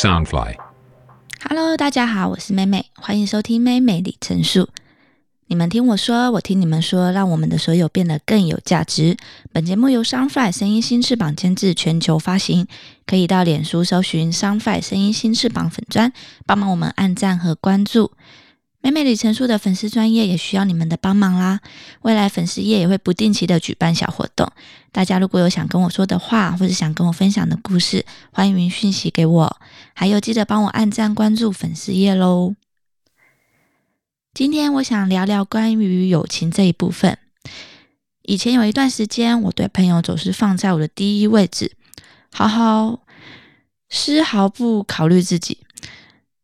Soundfly，Hello，大家好，我是妹妹，欢迎收听妹妹里程数。你们听我说，我听你们说，让我们的所有变得更有价值。本节目由 Soundfly 声音新翅膀监制，全球发行。可以到脸书搜寻 Soundfly 声音新翅膀粉砖，帮忙我们按赞和关注。美美里程数的粉丝专业也需要你们的帮忙啦！未来粉丝页也会不定期的举办小活动，大家如果有想跟我说的话，或者想跟我分享的故事，欢迎讯息给我。还有记得帮我按赞关注粉丝页喽！今天我想聊聊关于友情这一部分。以前有一段时间，我对朋友总是放在我的第一位置，好好丝毫不考虑自己，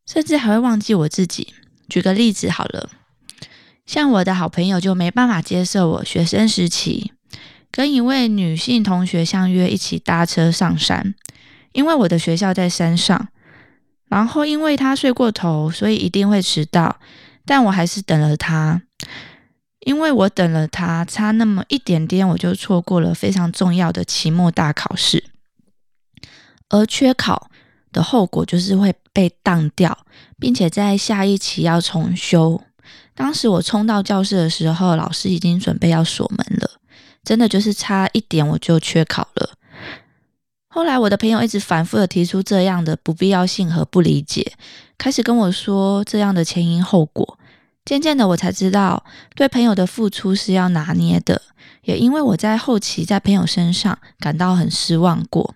甚至还会忘记我自己。举个例子好了，像我的好朋友就没办法接受我学生时期跟一位女性同学相约一起搭车上山，因为我的学校在山上，然后因为他睡过头，所以一定会迟到，但我还是等了他，因为我等了他差那么一点点，我就错过了非常重要的期末大考试，而缺考。的后果就是会被当掉，并且在下一期要重修。当时我冲到教室的时候，老师已经准备要锁门了，真的就是差一点我就缺考了。后来我的朋友一直反复的提出这样的不必要性和不理解，开始跟我说这样的前因后果。渐渐的我才知道，对朋友的付出是要拿捏的，也因为我在后期在朋友身上感到很失望过。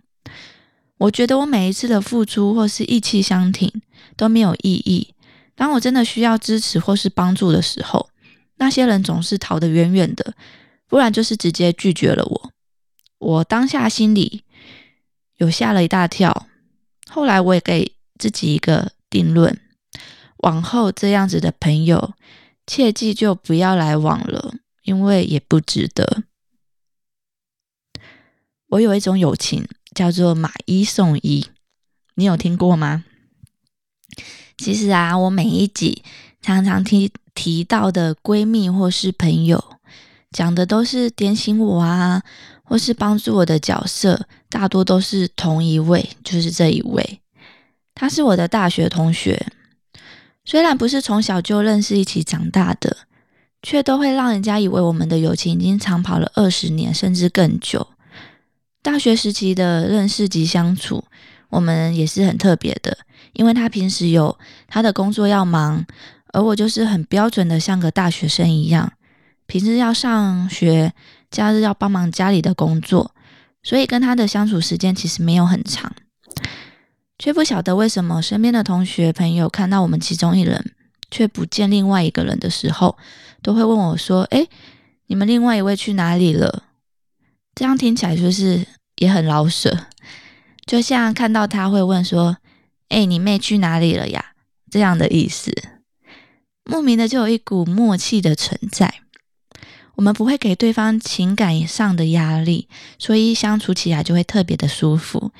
我觉得我每一次的付出或是意气相挺都没有意义。当我真的需要支持或是帮助的时候，那些人总是逃得远远的，不然就是直接拒绝了我。我当下心里有吓了一大跳。后来我也给自己一个定论：往后这样子的朋友，切记就不要来往了，因为也不值得。我有一种友情。叫做买一送一，你有听过吗？其实啊，我每一集常常提提到的闺蜜或是朋友，讲的都是点醒我啊，或是帮助我的角色，大多都是同一位，就是这一位。她是我的大学同学，虽然不是从小就认识、一起长大的，却都会让人家以为我们的友情已经长跑了二十年，甚至更久。大学时期的认识及相处，我们也是很特别的，因为他平时有他的工作要忙，而我就是很标准的像个大学生一样，平时要上学，假日要帮忙家里的工作，所以跟他的相处时间其实没有很长，却不晓得为什么身边的同学朋友看到我们其中一人却不见另外一个人的时候，都会问我说：“哎，你们另外一位去哪里了？”这样听起来就是也很老舍，就像看到他会问说：“哎，你妹去哪里了呀？”这样的意思，莫名的就有一股默契的存在。我们不会给对方情感上的压力，所以相处起来就会特别的舒服。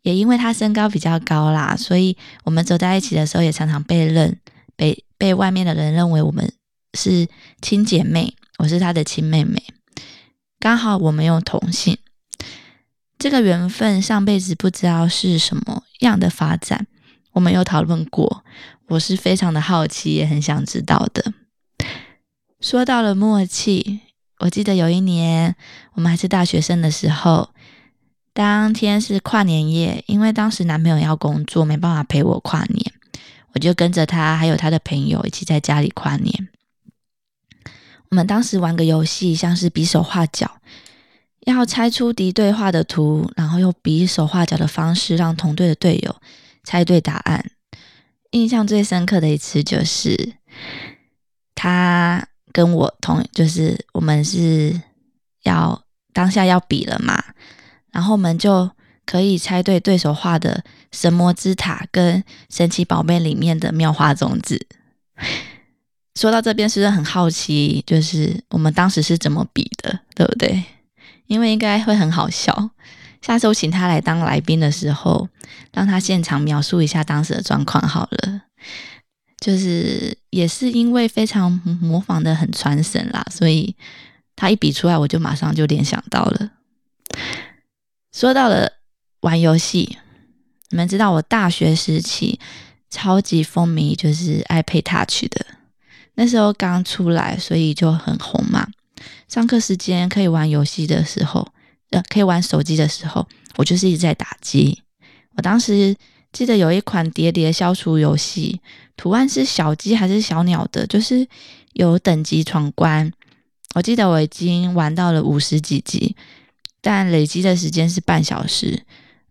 也因为他身高比较高啦，所以我们走在一起的时候，也常常被认被被外面的人认为我们是亲姐妹，我是他的亲妹妹。刚好我们有同性，这个缘分上辈子不知道是什么样的发展，我们有讨论过，我是非常的好奇，也很想知道的。说到了默契，我记得有一年我们还是大学生的时候，当天是跨年夜，因为当时男朋友要工作，没办法陪我跨年，我就跟着他还有他的朋友一起在家里跨年。我们当时玩个游戏，像是比手画脚，要猜出敌对画的图，然后用比手画脚的方式让同队的队友猜对答案。印象最深刻的一次就是他跟我同，就是我们是要当下要比了嘛，然后我们就可以猜对对手画的神魔之塔跟神奇宝贝里面的妙花种子。说到这边，是不是很好奇？就是我们当时是怎么比的，对不对？因为应该会很好笑。下次我请他来当来宾的时候，让他现场描述一下当时的状况好了。就是也是因为非常模仿的很传神啦，所以他一比出来，我就马上就联想到了。说到了玩游戏，你们知道我大学时期超级风靡，就是 iPad Touch 的，那时候刚出来，所以就很红嘛。上课时间可以玩游戏的时候，呃，可以玩手机的时候，我就是一直在打机。我当时记得有一款叠叠消除游戏，图案是小鸡还是小鸟的，就是有等级闯关。我记得我已经玩到了五十几级，但累积的时间是半小时，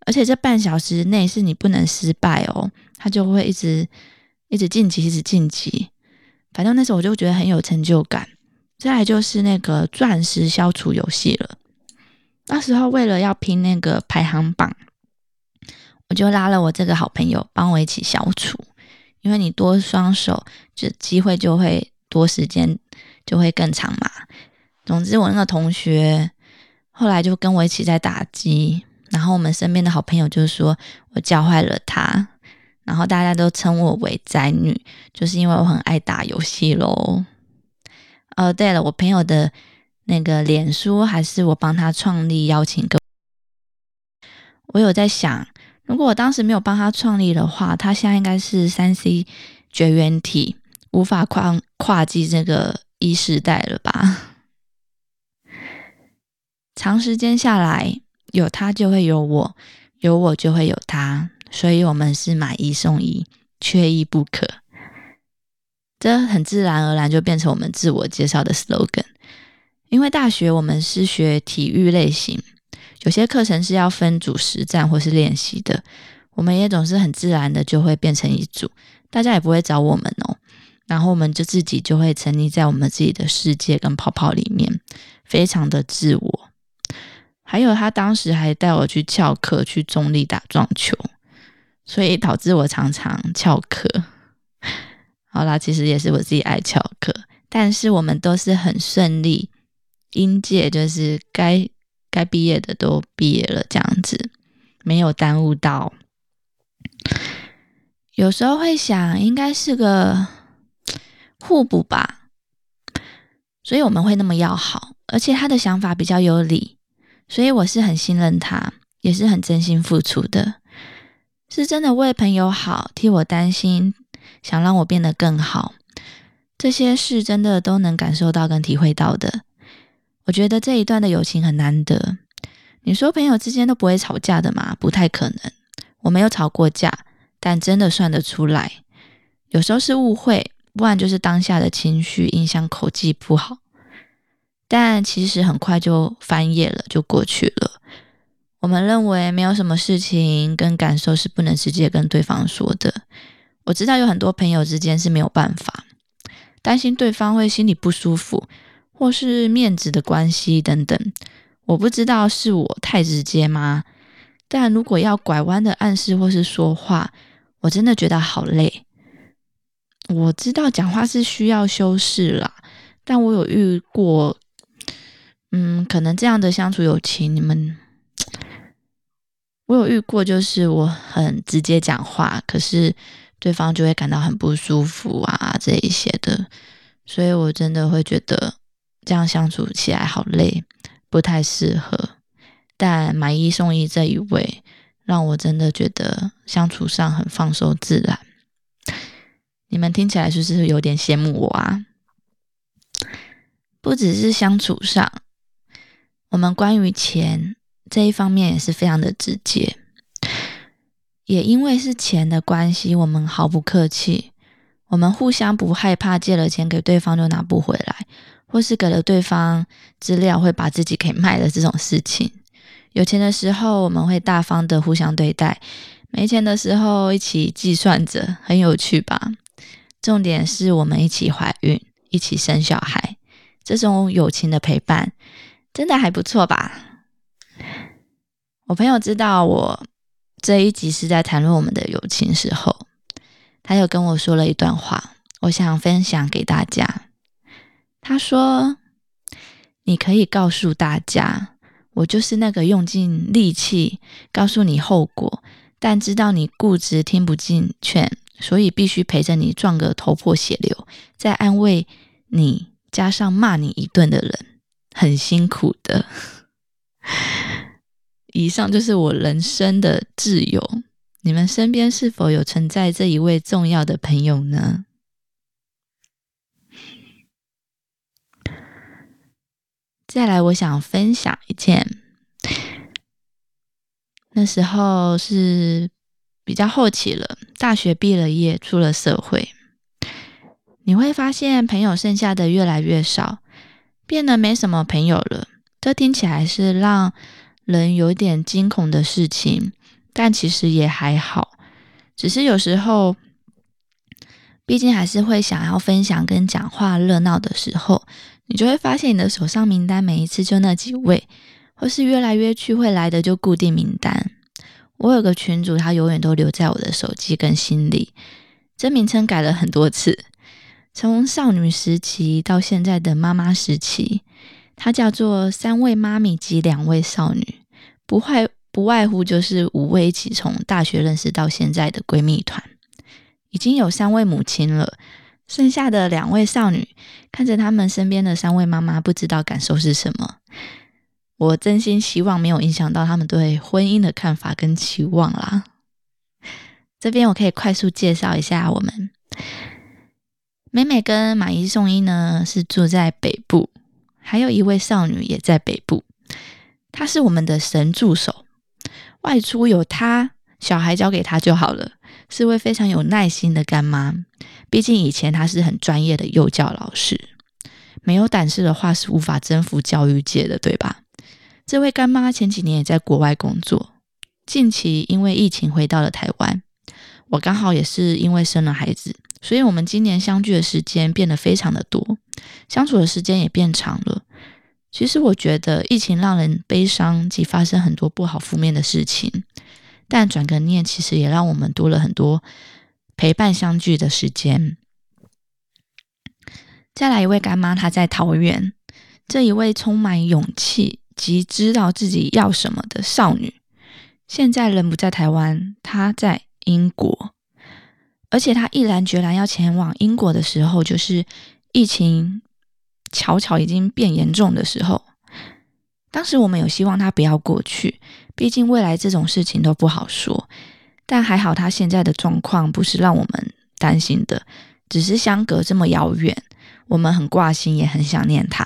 而且这半小时内是你不能失败哦，它就会一直一直晋级，一直晋级。反正那时候我就觉得很有成就感。再来就是那个钻石消除游戏了。那时候为了要拼那个排行榜，我就拉了我这个好朋友帮我一起消除，因为你多双手，就机会就会多，时间就会更长嘛。总之，我那个同学后来就跟我一起在打击，然后我们身边的好朋友就说我教坏了他，然后大家都称我为宅女，就是因为我很爱打游戏喽。哦，对了，我朋友的那个脸书还是我帮他创立邀请个。我有在想，如果我当时没有帮他创立的话，他现在应该是三 C 绝缘体，无法跨跨进这个一时代了吧？长时间下来，有他就会有我，有我就会有他，所以我们是买一送一，缺一不可。这很自然而然就变成我们自我介绍的 slogan。因为大学我们是学体育类型，有些课程是要分组实战或是练习的，我们也总是很自然的就会变成一组，大家也不会找我们哦。然后我们就自己就会沉溺在我们自己的世界跟泡泡里面，非常的自我。还有他当时还带我去翘课，去中立打撞球，所以导致我常常翘课。好啦，其实也是我自己爱翘课，但是我们都是很顺利，应届就是该该毕业的都毕业了，这样子没有耽误到。有时候会想，应该是个互补吧，所以我们会那么要好，而且他的想法比较有理，所以我是很信任他，也是很真心付出的，是真的为朋友好，替我担心。想让我变得更好，这些事真的都能感受到跟体会到的。我觉得这一段的友情很难得。你说朋友之间都不会吵架的吗？不太可能。我没有吵过架，但真的算得出来。有时候是误会，不然就是当下的情绪影响口技不好。但其实很快就翻页了，就过去了。我们认为没有什么事情跟感受是不能直接跟对方说的。我知道有很多朋友之间是没有办法，担心对方会心里不舒服，或是面子的关系等等。我不知道是我太直接吗？但如果要拐弯的暗示或是说话，我真的觉得好累。我知道讲话是需要修饰啦，但我有遇过，嗯，可能这样的相处友情，你们，我有遇过，就是我很直接讲话，可是。对方就会感到很不舒服啊，这一些的，所以我真的会觉得这样相处起来好累，不太适合。但买一送一这一位，让我真的觉得相处上很放松自然。你们听起来是不是有点羡慕我啊？不只是相处上，我们关于钱这一方面也是非常的直接。也因为是钱的关系，我们毫不客气。我们互相不害怕借了钱给对方就拿不回来，或是给了对方资料会把自己给卖了这种事情。有钱的时候，我们会大方的互相对待；没钱的时候，一起计算着，很有趣吧？重点是我们一起怀孕，一起生小孩，这种友情的陪伴，真的还不错吧？我朋友知道我。这一集是在谈论我们的友情时候，他又跟我说了一段话，我想分享给大家。他说：“你可以告诉大家，我就是那个用尽力气告诉你后果，但知道你固执听不进劝，所以必须陪着你撞个头破血流，再安慰你，加上骂你一顿的人，很辛苦的。”以上就是我人生的挚友，你们身边是否有存在这一位重要的朋友呢？再来，我想分享一件，那时候是比较后期了，大学毕了业，出了社会，你会发现朋友剩下的越来越少，变得没什么朋友了。这听起来是让人有点惊恐的事情，但其实也还好，只是有时候，毕竟还是会想要分享跟讲话热闹的时候。你就会发现，你的手上名单每一次就那几位，或是约来约去会来的就固定名单。我有个群主，他永远都留在我的手机跟心里。这名称改了很多次，从少女时期到现在的妈妈时期，它叫做三位妈咪及两位少女，不外不外乎就是五位一起从大学认识到现在的闺蜜团，已经有三位母亲了。剩下的两位少女看着他们身边的三位妈妈，不知道感受是什么。我真心希望没有影响到他们对婚姻的看法跟期望啦。这边我可以快速介绍一下，我们美美跟买一送一呢是住在北部，还有一位少女也在北部。她是我们的神助手，外出有她，小孩交给她就好了，是位非常有耐心的干妈。毕竟以前她是很专业的幼教老师，没有胆识的话是无法征服教育界的，对吧？这位干妈前几年也在国外工作，近期因为疫情回到了台湾。我刚好也是因为生了孩子，所以我们今年相聚的时间变得非常的多，相处的时间也变长了。其实我觉得疫情让人悲伤及发生很多不好负面的事情，但转个念，其实也让我们多了很多。陪伴相聚的时间。再来一位干妈，她在桃园。这一位充满勇气及知道自己要什么的少女，现在人不在台湾，她在英国。而且他毅然决然要前往英国的时候，就是疫情悄悄已经变严重的时候。当时我们有希望他不要过去，毕竟未来这种事情都不好说。但还好，他现在的状况不是让我们担心的，只是相隔这么遥远，我们很挂心，也很想念他。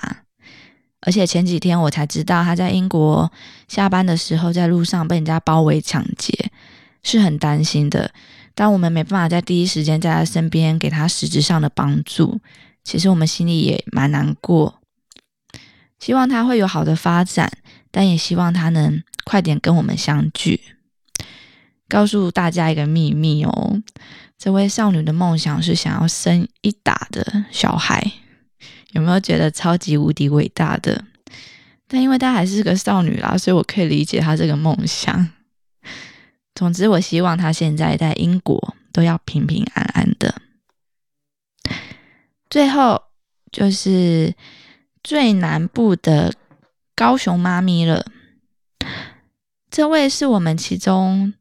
而且前几天我才知道，他在英国下班的时候，在路上被人家包围抢劫，是很担心的。但我们没办法在第一时间在他身边给他实质上的帮助，其实我们心里也蛮难过。希望他会有好的发展，但也希望他能快点跟我们相聚。告诉大家一个秘密哦，这位少女的梦想是想要生一打的小孩，有没有觉得超级无敌伟大的？但因为她还是个少女啦，所以我可以理解她这个梦想。总之，我希望他现在在英国都要平平安安的。最后就是最南部的高雄妈咪了，这位是我们其中。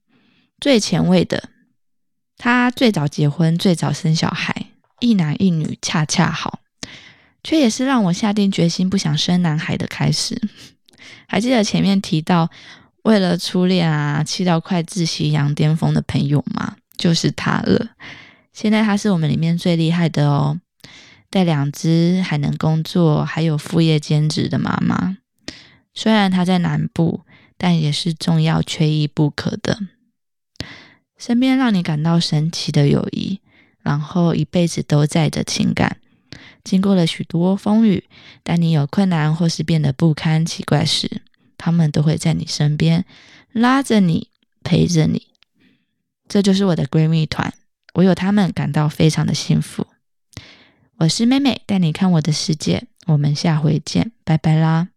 最前卫的，他最早结婚，最早生小孩，一男一女，恰恰好，却也是让我下定决心不想生男孩的开始。还记得前面提到，为了初恋啊，气到快窒息、羊巅峰的朋友吗？就是他了。现在他是我们里面最厉害的哦，带两只，还能工作，还有副业兼职的妈妈。虽然他在南部，但也是重要、缺一不可的。身边让你感到神奇的友谊，然后一辈子都在的情感，经过了许多风雨，当你有困难或是变得不堪奇怪时，他们都会在你身边拉着你，陪着你。这就是我的闺蜜团，我有他们感到非常的幸福。我是妹妹，带你看我的世界，我们下回见，拜拜啦。